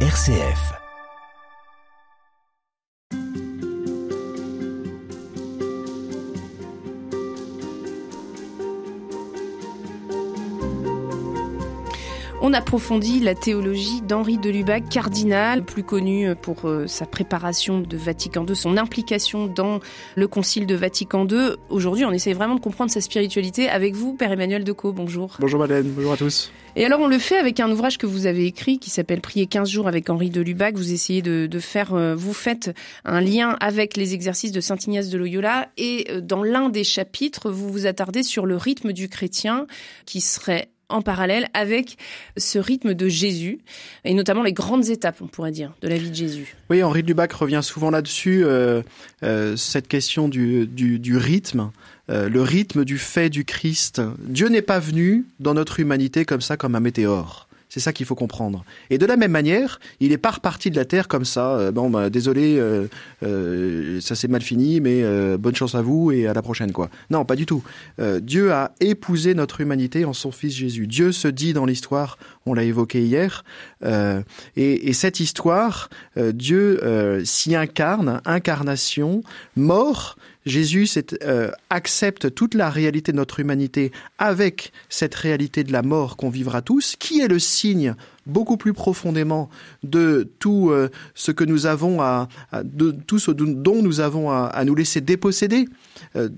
RCF. On approfondit la théologie d'Henri de Lubac, cardinal, plus connu pour euh, sa préparation de Vatican II, son implication dans le Concile de Vatican II. Aujourd'hui, on essaie vraiment de comprendre sa spiritualité avec vous, Père Emmanuel Decaux. Bonjour. Bonjour Madeleine, bonjour à tous. Et alors, on le fait avec un ouvrage que vous avez écrit qui s'appelle Prier 15 jours avec Henri de Lubac. Vous essayez de, de faire, euh, vous faites un lien avec les exercices de Saint Ignace de Loyola et euh, dans l'un des chapitres, vous vous attardez sur le rythme du chrétien qui serait en parallèle avec ce rythme de Jésus, et notamment les grandes étapes, on pourrait dire, de la vie de Jésus. Oui, Henri de Lubac revient souvent là-dessus, euh, euh, cette question du, du, du rythme, euh, le rythme du fait du Christ. Dieu n'est pas venu dans notre humanité comme ça, comme un météore. C'est ça qu'il faut comprendre. Et de la même manière, il est pas reparti de la terre comme ça. Euh, bon, bah, désolé, euh, euh, ça s'est mal fini, mais bonne chance à vous et à la prochaine, quoi. Non, pas du tout. Dieu a épousé notre humanité en son Fils Jésus. Dieu se dit dans l'histoire, on l'a évoqué hier, et, et, cette histoire, Dieu s'y incarne, incarnation, mort. Jésus euh, accepte toute la réalité de notre humanité avec cette réalité de la mort qu'on vivra tous, qui est le signe beaucoup plus profondément de tout euh, ce que nous avons à, tout ce dont nous avons à, à nous laisser déposséder, euh,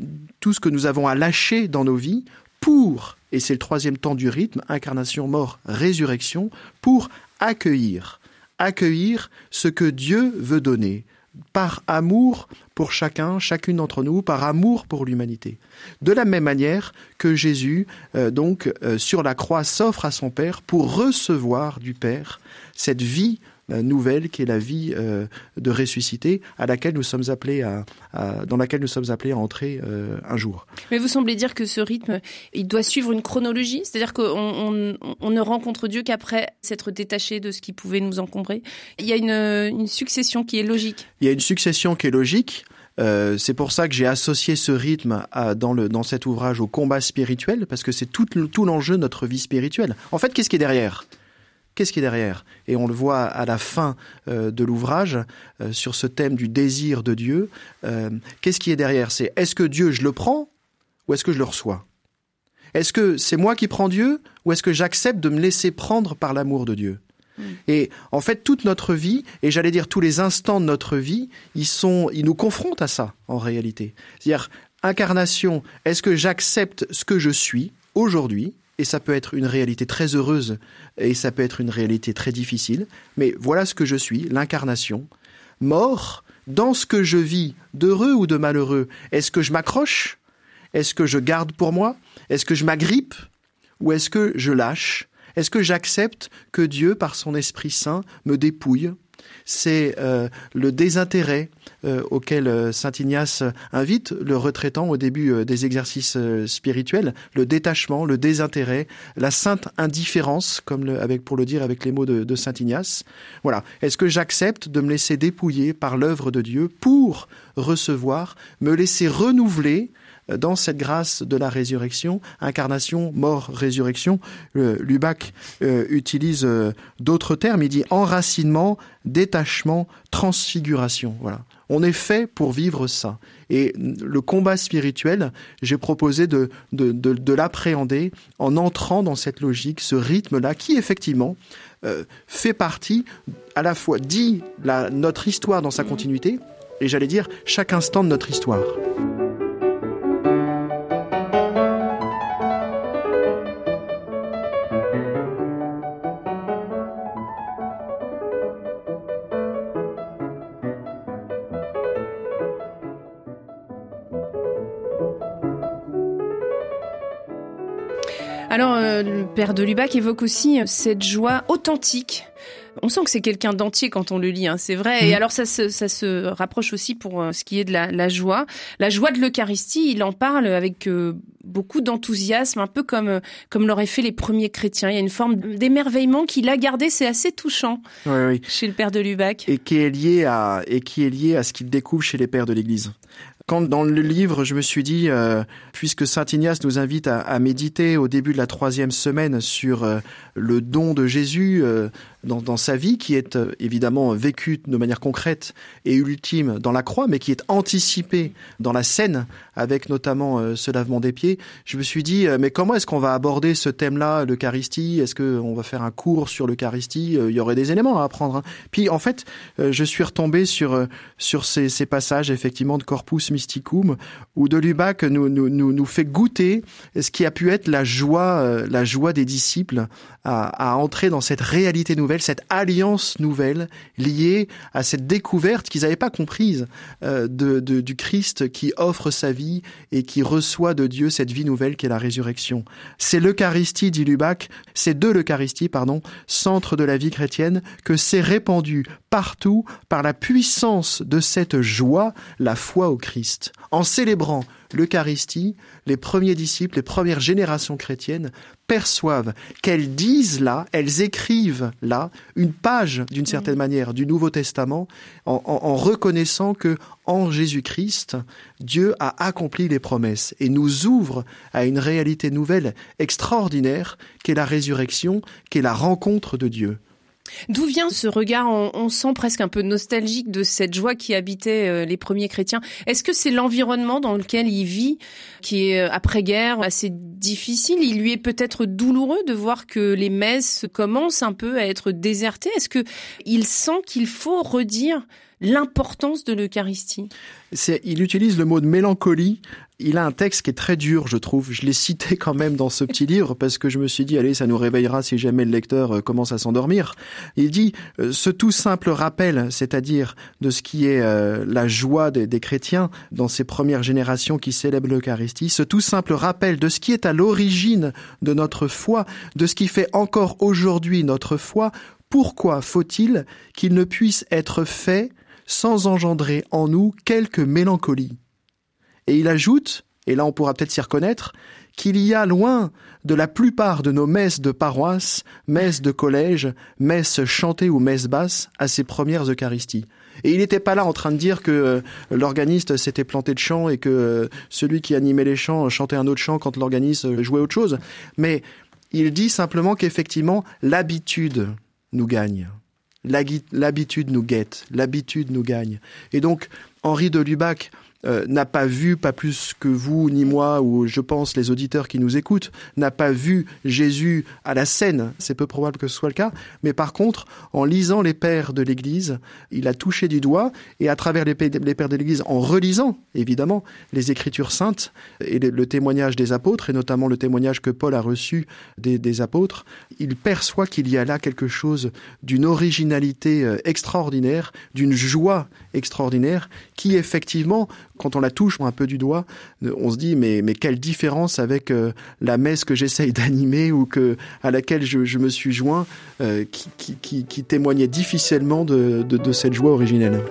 tout ce que nous avons à lâcher dans nos vies pour, et c'est le troisième temps du rythme, incarnation, mort, résurrection, pour accueillir, accueillir ce que Dieu veut donner par amour pour chacun, chacune d'entre nous, par amour pour l'humanité. De la même manière que Jésus, euh, donc, euh, sur la croix, s'offre à son Père pour recevoir du Père cette vie nouvelle qui est la vie euh, de ressuscité à laquelle nous sommes appelés à, à, dans laquelle nous sommes appelés à entrer euh, un jour. Mais vous semblez dire que ce rythme, il doit suivre une chronologie, c'est-à-dire qu'on on, on ne rencontre Dieu qu'après s'être détaché de ce qui pouvait nous encombrer. Il y a une, une succession qui est logique. Il y a une succession qui est logique. Euh, c'est pour ça que j'ai associé ce rythme à, dans, le, dans cet ouvrage au combat spirituel, parce que c'est tout, tout l'enjeu de notre vie spirituelle. En fait, qu'est-ce qui est derrière? Qu'est-ce qui est derrière? Et on le voit à la fin euh, de l'ouvrage euh, sur ce thème du désir de Dieu. Euh, Qu'est-ce qui est derrière? C'est est-ce que Dieu, je le prends ou est-ce que je le reçois? Est-ce que c'est moi qui prends Dieu ou est-ce que j'accepte de me laisser prendre par l'amour de Dieu? Mmh. et en fait, toute notre vie, et j'allais dire tous les instants de notre vie, ils sont, ils nous confrontent à ça en réalité. C'est-à-dire incarnation. Est-ce que j'accepte ce que je suis aujourd'hui et ça peut être une réalité très heureuse et ça peut être une réalité très difficile, mais voilà ce que je suis, l'incarnation. Mort, dans ce que je vis, d'heureux ou de malheureux, est-ce que je m'accroche? Est-ce que je garde pour moi? Est-ce que je m'agrippe? Ou est-ce que je lâche? Est-ce que j'accepte que Dieu, par son Esprit Saint, me dépouille? C'est euh, le désintérêt euh, auquel euh, saint Ignace invite le retraitant au début des exercices spirituels, le détachement, le désintérêt, la sainte indifférence, comme le, avec pour le dire avec les mots de, de saint Ignace. Voilà. Est-ce que j'accepte de me laisser dépouiller par l'œuvre de Dieu pour recevoir, me laisser renouveler dans cette grâce de la résurrection, incarnation, mort, résurrection, euh, Lubac euh, utilise euh, d'autres termes. Il dit enracinement, détachement, transfiguration. Voilà. On est fait pour vivre ça. Et le combat spirituel, j'ai proposé de, de, de, de l'appréhender en entrant dans cette logique, ce rythme-là, qui effectivement fait partie, à la fois dit la, notre histoire dans sa continuité, et j'allais dire chaque instant de notre histoire. Alors, euh, le père de Lubac évoque aussi cette joie authentique. On sent que c'est quelqu'un d'entier quand on le lit, hein, c'est vrai. Mmh. Et alors ça se, ça se rapproche aussi pour euh, ce qui est de la, la joie. La joie de l'Eucharistie, il en parle avec euh, beaucoup d'enthousiasme, un peu comme comme l'auraient fait les premiers chrétiens. Il y a une forme d'émerveillement qu'il a gardé, c'est assez touchant oui, oui. chez le père de Lubac. Et qui est lié à et qui est lié à ce qu'il découvre chez les pères de l'Église quand dans le livre, je me suis dit, euh, puisque Saint Ignace nous invite à, méditer au début de la troisième semaine sur euh, le don de Jésus, euh, dans, dans sa vie, qui est euh, évidemment vécue de manière concrète et ultime dans la croix, mais qui est anticipée dans la scène, avec notamment euh, ce lavement des pieds, je me suis dit, mais comment est-ce qu'on va aborder ce thème-là, l'Eucharistie? Est-ce qu'on va faire un cours sur l'Eucharistie? Il y aurait des éléments à apprendre. Hein. Puis en fait, je suis retombé sur, sur ces, ces passages, effectivement, de Corpus Mysticum, où de Lubac nous, nous, nous, nous fait goûter ce qui a pu être la joie, la joie des disciples à, entrer dans cette réalité nouvelle, cette alliance nouvelle liée à cette découverte qu'ils n'avaient pas comprise euh, du Christ qui offre sa vie et qui reçoit de Dieu cette vie nouvelle qui est la résurrection. C'est l'Eucharistie, dit Lubac, c'est de l'Eucharistie, pardon, centre de la vie chrétienne, que s'est répandue partout par la puissance de cette joie, la foi au Christ. En célébrant l'Eucharistie, les premiers disciples, les premières générations chrétiennes perçoivent qu'elles disent là, elles écrivent là une page d'une certaine mm. manière du Nouveau Testament en, en reconnaissant que en Jésus-Christ, Dieu a accompli les promesses et nous ouvre à une réalité nouvelle extraordinaire qu'est la résurrection, qu'est la rencontre de Dieu. D'où vient ce regard, on, sent presque un peu nostalgique de cette joie qui habitait euh, les premiers chrétiens. Est-ce que c'est l'environnement dans lequel il vit, qui est euh, après-guerre assez difficile? Il lui est peut-être douloureux de voir que les messes commencent un peu à être désertées. Est-ce que il sent qu'il faut redire l'importance de l'Eucharistie Il utilise le mot de mélancolie. Il a un texte qui est très dur, je trouve. Je l'ai cité quand même dans ce petit livre parce que je me suis dit, allez, ça nous réveillera si jamais le lecteur euh, commence à s'endormir. Il dit, euh, ce tout simple rappel, c'est-à-dire de ce qui est euh, la joie des, des, chrétiens dans ces premières générations qui célèbrent l'Eucharistie, ce tout simple rappel de ce qui est à l'origine de notre foi, de ce qui fait encore aujourd'hui notre foi, pourquoi faut-il qu'il ne puisse être fait sans engendrer en nous quelque mélancolie. Et il ajoute, et là on pourra peut-être s'y reconnaître, qu'il y a loin de la plupart de nos messes de paroisse, messes de collège, messes chantées ou messes basses à ces premières Eucharisties. Et il n'était pas là en train de dire que euh, l'organiste s'était planté de chant et que euh, celui qui animait les chants chantait un autre chant quand l'organiste jouait autre chose. Mais il dit simplement qu'effectivement, l'habitude nous gagne. L'habitude nous guette, l'habitude nous gagne. Et donc, Henri de Lubac, euh, n'a pas vu, pas plus que vous ni moi, ou je pense les auditeurs qui nous écoutent, n'a pas vu Jésus à la scène. C'est peu probable que ce soit le cas. Mais par contre, en lisant les pères de l'Église, il a touché du doigt, et à travers les, pères de l'Église, en relisant, évidemment, les Écritures saintes et le, témoignage des apôtres, et notamment le témoignage que Paul a reçu des, apôtres, il perçoit qu'il y a là quelque chose d'une originalité euh, extraordinaire, d'une joie extraordinaire, qui effectivement quand on la touche un peu du doigt, euh, on se dit mais mais quelle différence avec euh, la messe que j'essaye d'animer ou que à laquelle je, me suis joint, euh, qui, témoignait difficilement de cette joie originelle.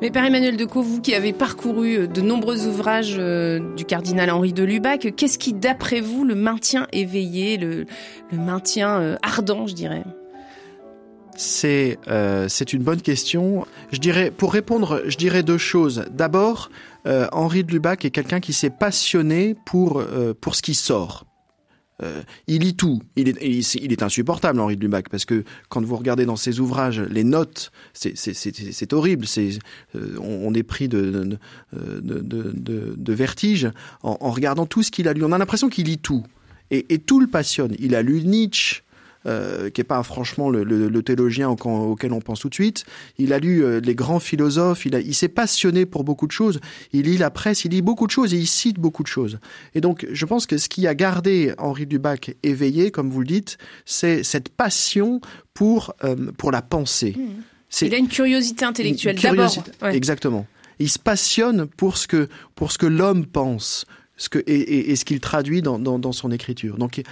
Mais Père Emmanuel de vous qui avez parcouru euh, de nombreux ouvrages euh, du cardinal Henri de Lubac, qu'est-ce qui, d'après vous, le maintient éveillé, le, maintient euh, ardent, je dirais? C'est c'est une bonne question. Je dirais pour répondre, je dirais deux choses. D'abord, Henri de Lubac est quelqu'un qui s'est passionné pour pour ce qui sort, euh, il lit tout. Il est, insupportable, Henri de Lubac, parce que quand vous regardez dans ses ouvrages les notes, c'est horrible. Euh, on, est pris de, vertige en, en, regardant tout ce qu'il a lu. On a l'impression qu'il lit tout. Et, et, tout le passionne. Il a lu Nietzsche, euh, qui est pas franchement le, le, le théologien auquel on pense tout de suite. Il a lu euh, les grands philosophes, il, a, il s'est passionné pour beaucoup de choses. Il lit la presse, il lit beaucoup de choses et il cite beaucoup de choses. Et donc, je pense que ce qui a gardé Henri Dubac éveillé, comme vous le dites, c'est cette passion pour euh, pour la pensée. Mmh Il a une curiosité intellectuelle d'abord. Exactement. Il se passionne pour ce que pour ce que l'homme pense, et, ce qu'il traduit dans, son écriture. Donc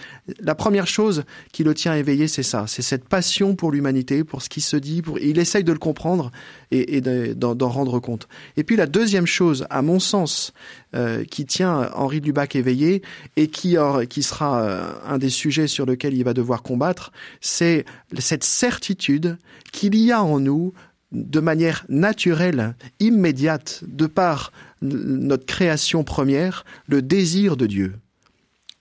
la première chose qui le tient éveillé, c'est ça, c'est cette passion pour l'humanité, pour ce qui se dit, pour, il essaye de le comprendre et, d'en rendre compte. Et puis la deuxième chose, à mon sens, euh, qui tient Henri Lubac éveillé et qui, sera euh, un des sujets sur lesquels il va devoir combattre, c'est cette certitude qu'il y a en nous de manière naturelle, immédiate, de par notre création première, le désir de Dieu.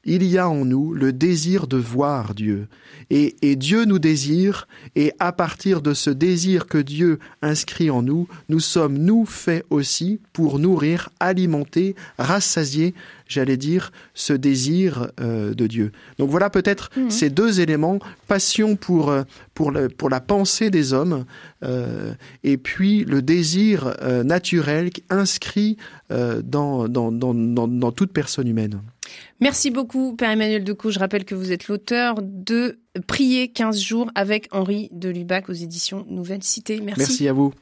Il y a en nous le désir de voir Dieu. Et, Dieu nous désire, et à partir de ce désir que Dieu inscrit en nous, nous sommes, nous, faits aussi pour nourrir, alimenter, rassasier j'allais dire, ce désir euh, de Dieu. Donc voilà peut-être mhm. ces deux éléments, passion pour, euh, pour, le, pour la pensée des hommes, euh, et puis le désir naturel inscrit dans, dans, dans, dans, toute personne humaine. Merci beaucoup, Père Emmanuel Decaux. Je rappelle que vous êtes l'auteur de Prier 15 jours avec Henri de Lubac aux éditions Nouvelle Cité. Merci. Merci à vous.